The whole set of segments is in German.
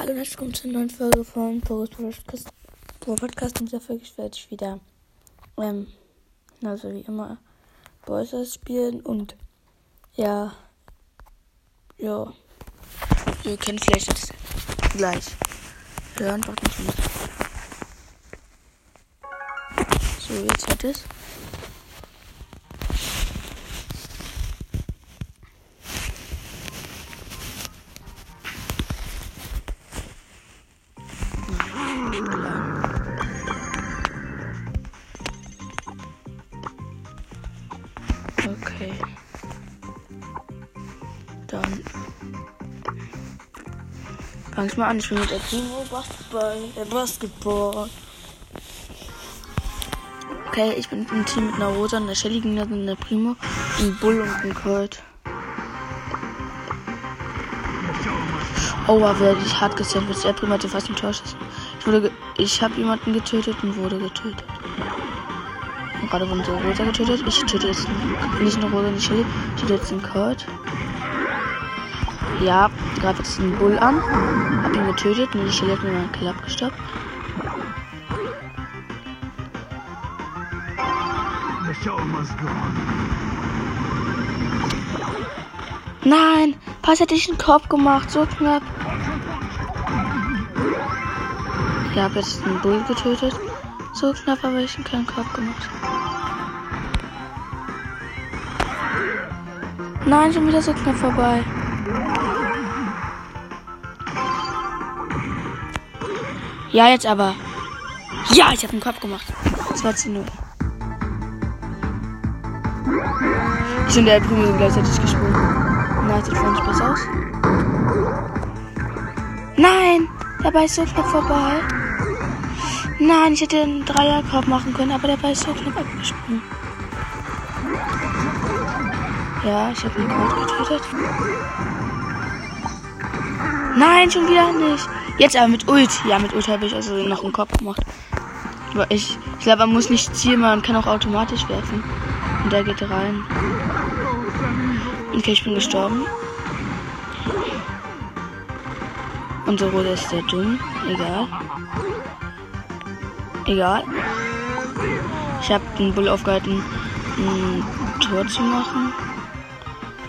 Hallo und herzlich willkommen zur neuen Folge von Boris Podcast. Pro Podcast. In dieser Folge werde ich wieder, ähm, also wie immer, Boys spielen und ja, ja, ihr könnt vielleicht jetzt gleich hören, was ich. So, jetzt hat es. Okay. Dann fang ich mal an. Ich bin mit der Primo Basketball. Äh, Basketball. Okay, ich bin im Team mit einer Rosa, einer Shelly gegen eine Primo, ein Bull und ein Colt. Oh, war werde ich hart gesandwiched. Der Primo hatte fast einen Torschuss. Ich wurde, ich habe jemanden getötet und wurde getötet. Gerade wurden so Rosa getötet. Ich töte jetzt nicht eine Rosa, nicht Shelly. Ich töte jetzt einen Colt. Ja, greife jetzt einen Bull an. Hab ihn getötet. Nur die Shelly hat mir meinen Kill abgestoppt. Nein! Pass hätte ich einen Korb gemacht. So knapp. Ich habe jetzt einen Bull getötet. So knapp habe ich keinen Korb gemacht. Nein, schon wieder so knapp vorbei. Ja, jetzt aber. Ja, ich habe einen Kopf gemacht. 2 zu 0. Ich und der Primo sind gleichzeitig gesprungen. Na, sieht nicht besser aus. Nein! Dabei ist so knapp vorbei. Nein, ich hätte einen Dreierkorb machen können, aber der Ball ist so knapp abgesprungen. Ja, ich habe einen Code getötet. Nein, schon wieder nicht. Jetzt aber mit Ult. Ja, mit Ult habe ich also noch einen Kopf gemacht. Aber ich, ich glaube, man muss nicht zielen, man kann auch automatisch werfen. Und der geht rein. Okay, ich bin gestorben. Unser Roder ist sehr dumm. Egal. Egal. Ich habe den Bull aufgehalten, ein Tor zu machen.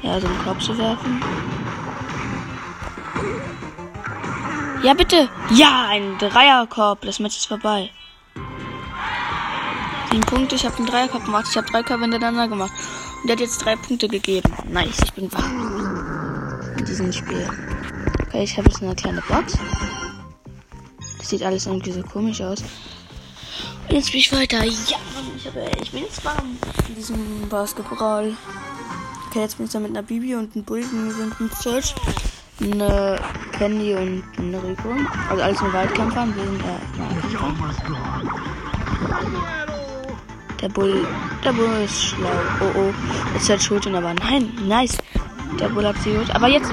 Ja, so einen Korb zu werfen. Ja, bitte. Ja, ein Dreierkorb. Das Match ist vorbei. Sieben Punkte. Ich habe einen Dreierkorb gemacht. Ich habe drei Körbe hintereinander gemacht. Und der hat jetzt drei Punkte gegeben. Nice, ich bin wach. In diesem Spiel. Okay, ich habe jetzt eine kleine Box. Das sieht alles irgendwie so komisch aus. Und jetzt bin ich weiter. Ja, ich, habe, ich bin jetzt warm in diesem Basketball. Okay, jetzt bin ich da mit einer Bibi und einem Bullen. Wir sind ein Search. Eine Candy und eine Rico. Also alles nur Waldkämpfer. Und wir sind äh, Nahkämpfer. Der Bull. Der Bull ist schlau. Oh oh. Jetzt hat Schuld der Wand. Nein, nice. Der Bull hat sie geholt. Aber jetzt.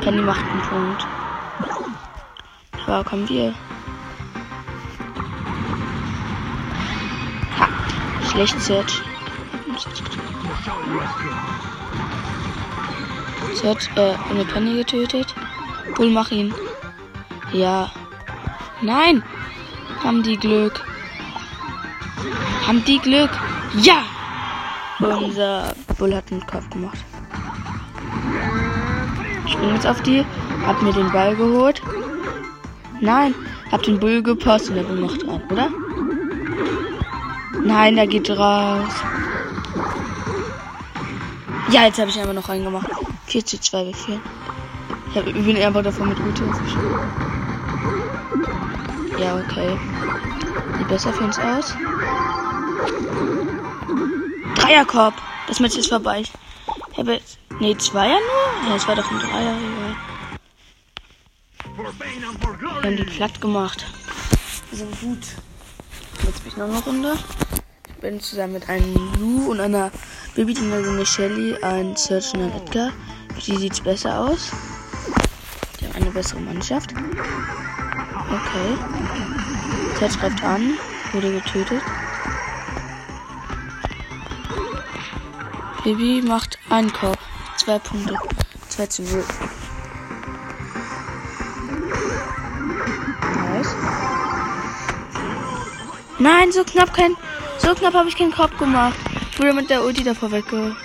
Candy macht einen Punkt. Ja, kommen wir. Schlecht. Sie hat äh, eine Penny getötet. Bull, mach ihn. Ja. Nein! Haben die Glück. Haben die Glück. Ja! Unser Bull hat einen Kopf gemacht. Ich bin jetzt auf die. Hab mir den Ball geholt. Nein. Hab den Bull gepasst und der Bull macht an, oder? Nein, der geht raus. Ja, jetzt habe ich einfach noch reingemacht. 4 zu 2 wir 4. Ich, hab, ich bin einfach davon mit Ute. Ja, okay. Sieht besser für uns aus. Dreierkorb. Das Match ist vorbei. Ich habe jetzt. Nee, Zweier nur? Ja, es war doch ein Dreier. Wir haben die platt gemacht. Wir sind gut. Jetzt bin ich noch eine Runde bin zusammen mit einem Lou und einer Babyteenagerin Shelly ein Search und ein Edgar. Die sieht besser aus. Die haben eine bessere Mannschaft. Okay. Search greift an, wurde getötet. Baby macht einen Korb. Zwei Punkte. Zwei zu 0. Nice. Nein, so knapp kein so knapp habe ich keinen Kopf gemacht. Ich wurde mit der Ulti davor weggehauen.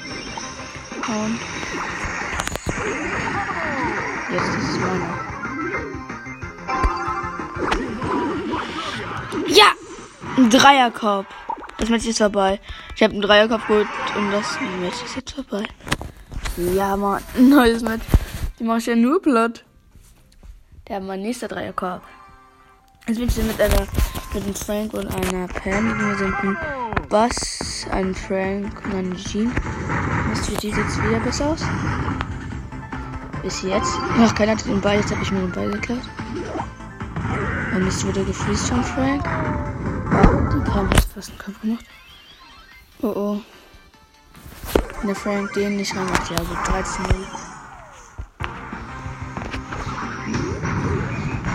Jetzt ist es meiner. Ja! Ein Dreierkorb. Das Match ist vorbei. Ich habe einen Dreierkorb geholt und das Match ist jetzt vorbei. Ja, Mann. Neues Match. Die mache ich ja nur platt. Der hat mein nächster Dreierkorb. Jetzt bin ich mit einer, mit einem Frank und einer Pam. Wir sind ein Bass, ein Frank und ein Jean. Das sieht jetzt wieder besser aus. Bis jetzt. Ach, keiner hat den Ball. Jetzt habe ich mir den Ball geklaut. Und jetzt wurde gefreezed von Frank. Die Pam hat fast einen Kopf gemacht. Oh oh. Wenn der Frank den nicht reinmacht, ja, so 13 0.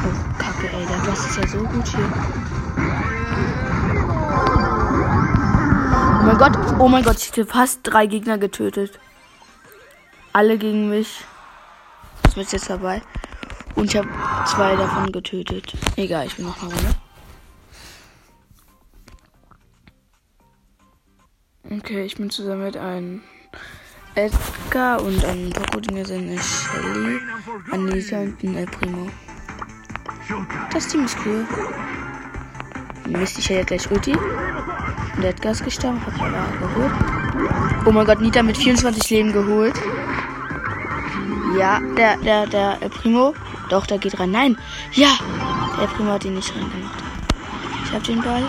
Oh, Kacke, ey, der Boss ist ja so gut hier. Mein Gott, oh mein Gott, ich habe fast drei Gegner getötet. Alle gegen mich. Das wird jetzt dabei. Und ich habe zwei davon getötet. Egal, ich bin noch eine Runde. Okay, ich bin zusammen mit einem Edgar und einem Poco-Dinger sind eine Shelly, Anita und ein El Primo. Das Team ist cool. Mist, ich hätte gleich Ulti. Der Edgar ist gestorben, hat aber geholt. Oh mein Gott, Nita mit 24 Leben geholt. Ja, der, der, der El Primo. Doch, der geht rein. Nein. Ja. Der Primo hat ihn nicht reingemacht. Ich hab den Ball.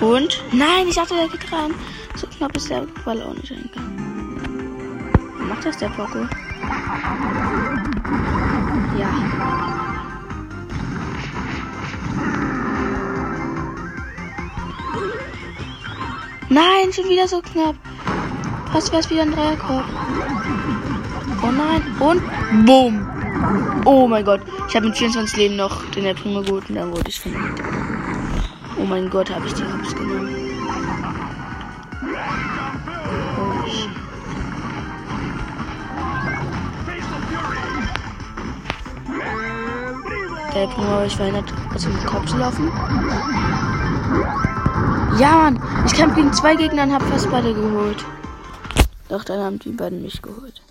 Und? Nein, ich dachte, der geht rein. So knapp ist der Ball auch nicht reingegangen. Macht das der Poco? Ja. Nein, schon wieder so knapp. Fast wäre es wieder ein Dreierkorb. Oh nein. Und boom. Oh mein Gott. Ich habe mit 24 Leben noch den El Primo geholt und dann wurde ich vernichtet. Oh mein Gott, habe ich die Hops genommen. Oh, shit. Der El Primo habe ich verhindert, aus dem Kopf zu laufen. Ja, Mann. Ich kämpfe gegen zwei Gegner und habe fast beide geholt. Doch, dann haben die beiden mich geholt.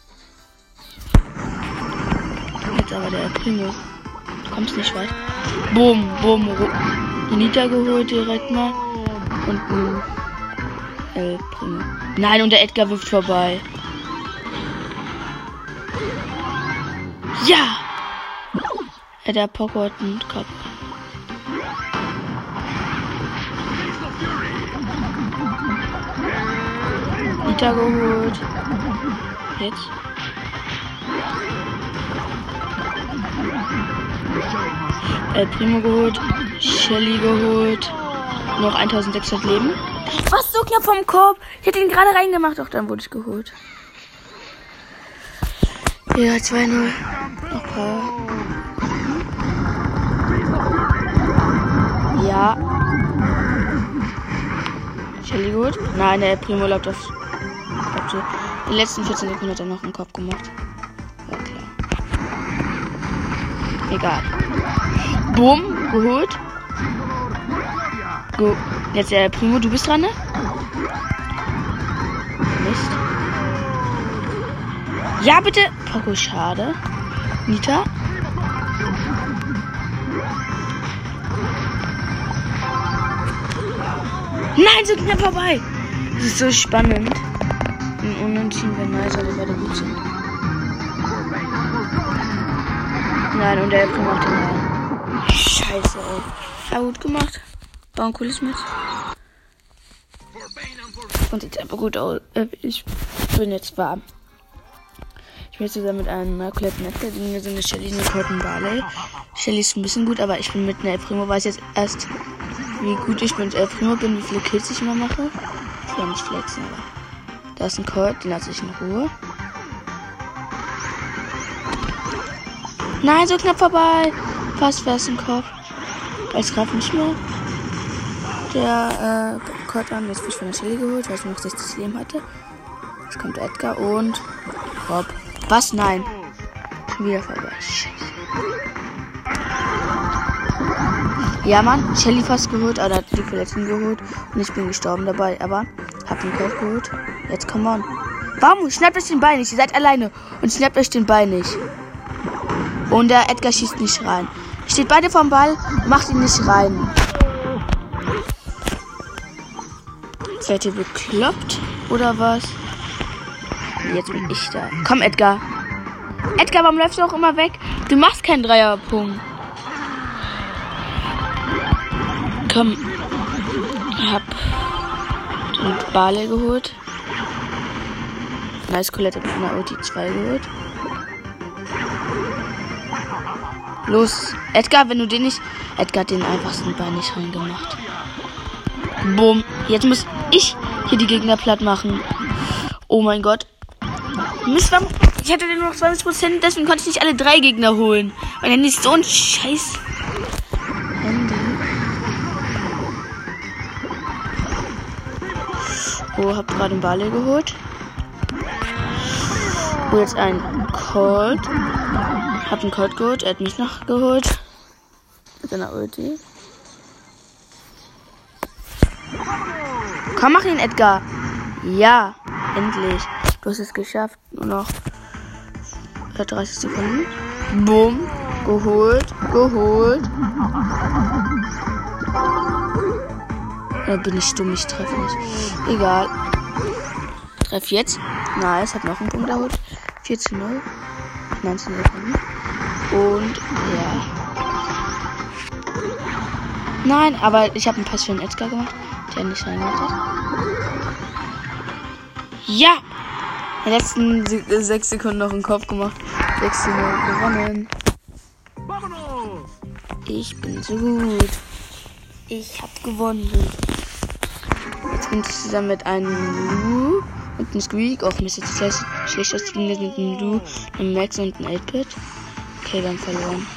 Jetzt aber der Primo. Du kommst nicht weit. Boom, boom. Nita geholt direkt mal. Und ein El Primo. Nein, und der Edgar wirft vorbei. Ja! Ja, der Poco hat einen Kopf. Nita geholt. Jetzt. El Primo geholt. Shelly geholt. Noch 1600 Leben. Was so knapp vom Korb? Ich hätte ihn gerade reingemacht, doch dann wurde ich geholt. Ja, 2-0. Noch paar. Ja. Shelly gut. Nein, der Primo läuft auf. So. Die letzten 14 Sekunden hat er noch einen Kopf gemacht. War. Egal. Bumm, geholt. Go. Jetzt der Primo, du bist dran, ne? Mist. Ja, bitte. Poco, schade. Nita. Nein, so knapp vorbei. Das ist so spannend. Unentschieden wäre nice, aber beide gut sind. Nein, und der Primo macht den rein. Scheiße, ey. Ja, gut gemacht. War ein cooles Match. Und sieht einfach gut aus. Äh, Ich bin jetzt warm. Ich bin jetzt zusammen mit einem Netter, die mir so eine Shelly, eine Cotton Barley. Shelly ist ein bisschen gut, aber ich bin mit einer El Primo, weiß jetzt erst, wie gut ich mit El Primo bin, wie viele Kills ich immer mache. Ich will nicht flexen, aber. Da ist ein Colt, den lasse ich in Ruhe. Nein, so knapp vorbei. Fast fest im Kopf. Jetzt greift nicht mehr. Der äh, Colt an, jetzt wird von der Shelly geholt, weil ich noch 60 Leben hatte. Jetzt kommt Edgar und Rob. Was? Nein. Wieder vorbei. Scheiße. Ja, Mann, Shelly fast geholt, aber hat die Verletzten geholt und ich bin gestorben dabei, aber hab den Kopf geholt. Jetzt come on. Warum schnappt euch den Bein nicht? Ihr seid alleine und schnappt euch den Bein nicht. Und der Edgar schießt nicht rein. Steht beide vom Ball, macht ihn nicht rein. Seid ihr bekloppt oder was? Jetzt bin ich da. Komm, Edgar. Edgar, warum läufst du auch immer weg? Du machst keinen Dreierpunkt. Komm. Hab den Bale geholt. Nice Colette von der Ulti 2 geholt. Los, Edgar, wenn du den nicht. Edgar hat den einfachsten Ball nicht reingemacht. Bumm. Jetzt muss ich hier die Gegner platt machen. Oh mein Gott. Mist, warum? Ich hatte nur noch 20%, deswegen konnte ich nicht alle drei Gegner holen. Mein Handy ist so ein Scheiß. Oh, hab gerade einen Bale geholt. Oh, jetzt ein Colt. Hab einen Colt geholt, er hat mich noch geholt. Mit seiner Ulti. Komm, mach ihn, Edgar. Ja, endlich. Du hast es geschafft. Nur noch 30 Sekunden. Bumm. Geholt. Geholt. Da bin ich dumm, ich treffe nicht. Egal. Treff jetzt. Nice, hab noch einen Punkt erholt. 4 zu 0. 19 Sekunden. Und ja. Nein, aber ich habe einen Pass für den Edgar gemacht, der nicht reingemacht hat. Ja! In den letzten 6 Sekunden noch einen Kopf gemacht. 6 zu 0 gewonnen. Ich bin so gut. Ich hab gewonnen. Ich zusammen mit einem Lu und einem Squeak. Auch Mist, das schlecht aus mit einem Lu, einem Max und einem 8-Bit. Okay, wir haben verloren.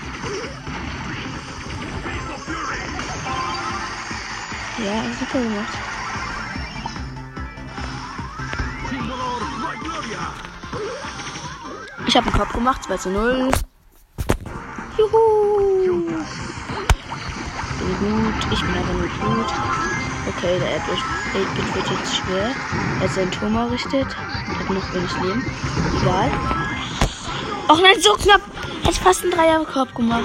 Ja, super gemacht. Ich habe einen Kopf gemacht, 2 zu 0. Juhu! Bin gut, ich bin aber nur gut. Okay, der 8-Bit wird jetzt schwer. Er hat seinen Turm errichtet. Hat noch wenig Leben. Egal. Och nein, so knapp! Hätte fast einen Dreierkorb gemacht.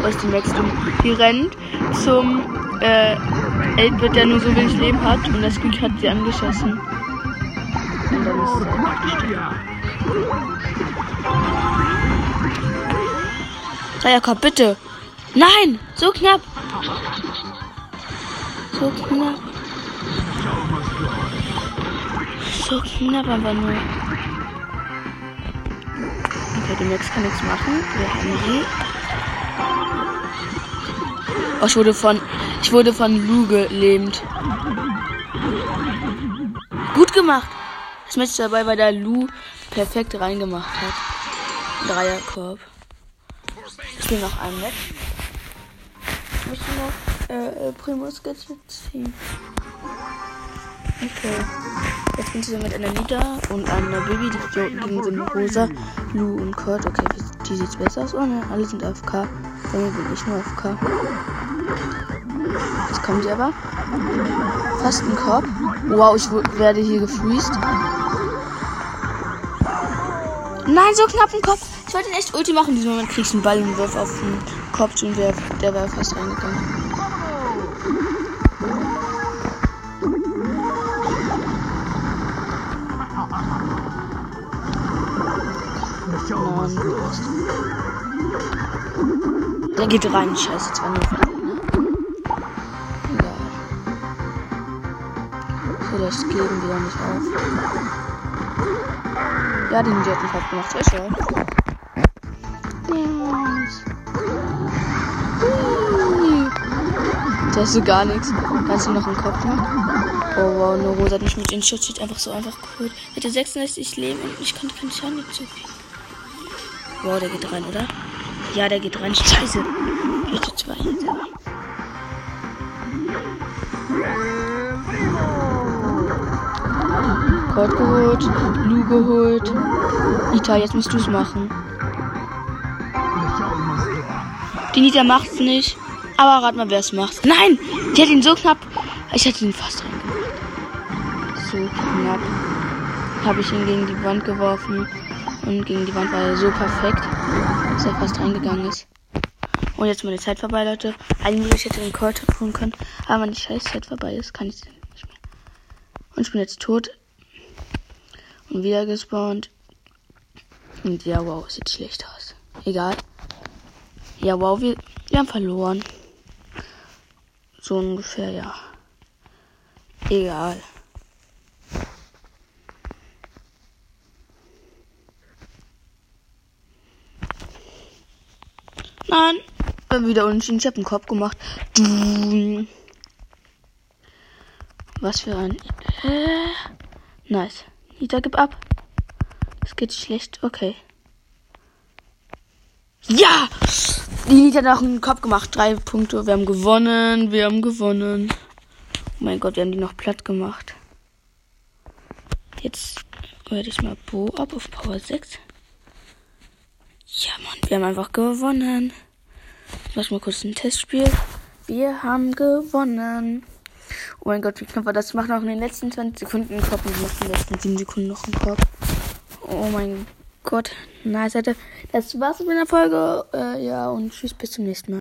Wo ist die Max? Die rennt zum äh, 8-Bit, der nur so wenig Leben hat. Und das Glück hat sie angeschossen. Und dann ist sie. Dreierkorb, bitte. Nein, so knapp. So knapp. So knapp aber nur. Okay, die Max kann nichts machen. Wir haben sie. Oh, ich wurde von. Ich wurde von Lu gelähmt. Gut gemacht. Das Match dabei, weil der Lu perfekt reingemacht hat. Dreierkorb. Ich will noch ein Match. Ich möchte noch äh, äh Primus Gadget ziehen. Okay. Jetzt bin ich mit einer Nita und einer Baby, die gegen sind Rosa, Lu und Kurt. Okay, die sieht besser aus. Oh ne, alle sind AFK. Bei bin ich nur AFK. Jetzt kommen sie aber. Fast ein Korb. Wow, ich werde hier gefreezed. Nein, so knapp ein Kopf. Ich wollte ihn echt Ulti machen. In diesem Moment kriegst du einen Ball und Wurf auf den Kopf und der, der wäre fast reingegangen. Nein, der geht rein. Scheiße, zwar nur. Egal. So, das geben wir nicht auf. Ja, den Jet hat gemacht. Sehr schön. Yes. Der ist so gar nichts. Kannst du noch einen Kopf machen? Oh wow, Rosa hat mich mit den Schutzschild einfach so einfach geholt. Ich hatte 66 Leben und ich konnte keinen Schaden viel. Wow, der geht rein, oder? Ja, der geht rein. Scheiße. Ich hatte zwei. Colt geholt, Lu geholt. Nita, jetzt musst du es machen. Die Nita macht's nicht. Aber rat mal, wer es macht. Nein! Die hat ihn so knapp. Ich hätte ihn fast reingemacht. So knapp. Habe ich ihn gegen die Wand geworfen. Und gegen die Wand war er so perfekt, dass er fast reingegangen ist. Und jetzt meine Zeit vorbei, Leute. Eigentlich hätte ich den Call tun können. Aber wenn die scheiß Zeit vorbei ist, kann ich nicht mehr. Und ich bin jetzt tot. Und wieder gespawnt. Und ja, wow, sieht schlecht aus. Egal. Ja, wow, wir, wir haben verloren. So ungefähr, ja. Egal. Nein, bin wieder unentschieden. Ich habe einen Kopf gemacht. Was für ein. Äh, nice. Nita, gib ab. Es geht schlecht. Okay. Ja! Die Nita hat noch einen Kopf gemacht. Drei Punkte. Wir haben gewonnen. Wir haben gewonnen. Oh mein Gott, wir haben die noch platt gemacht. Jetzt werde ich mal Bo ab auf Power 6. Ja, Mann, wir haben einfach gewonnen. Ich mach mal kurz ein Testspiel. Wir haben gewonnen. Oh mein Gott, wie knapp war das? Ich mache noch in den letzten 20 Sekunden einen Kopf und ich mache in den letzten 7 Sekunden noch einen Kopf. Oh mein Gott. Nice, Leute. Das war's mit der Folge. Äh, ja, und tschüss, bis zum nächsten Mal.